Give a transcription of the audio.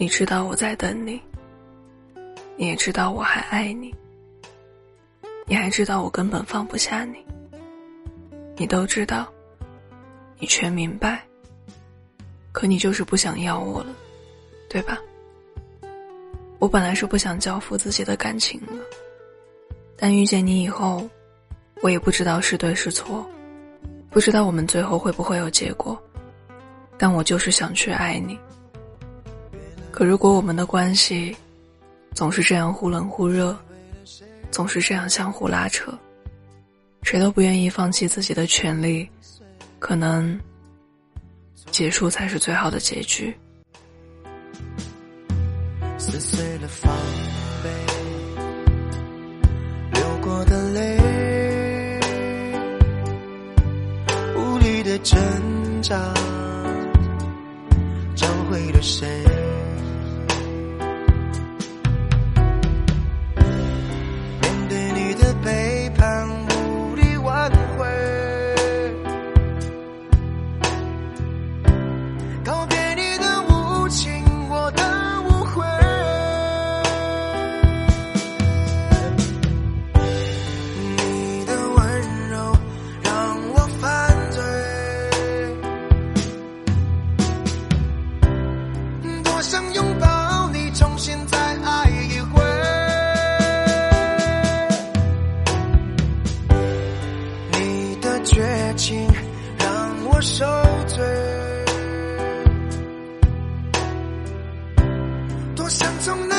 你知道我在等你，你也知道我还爱你，你还知道我根本放不下你，你都知道，你全明白。可你就是不想要我了，对吧？我本来是不想交付自己的感情了，但遇见你以后，我也不知道是对是错，不知道我们最后会不会有结果，但我就是想去爱你。可如果我们的关系总是这样忽冷忽热，总是这样相互拉扯，谁都不愿意放弃自己的权利，可能结束才是最好的结局。撕碎了防备，流过的泪，无力的挣扎，找回了谁？多想拥抱你，重新再爱一回。你的绝情让我受罪。多想从你。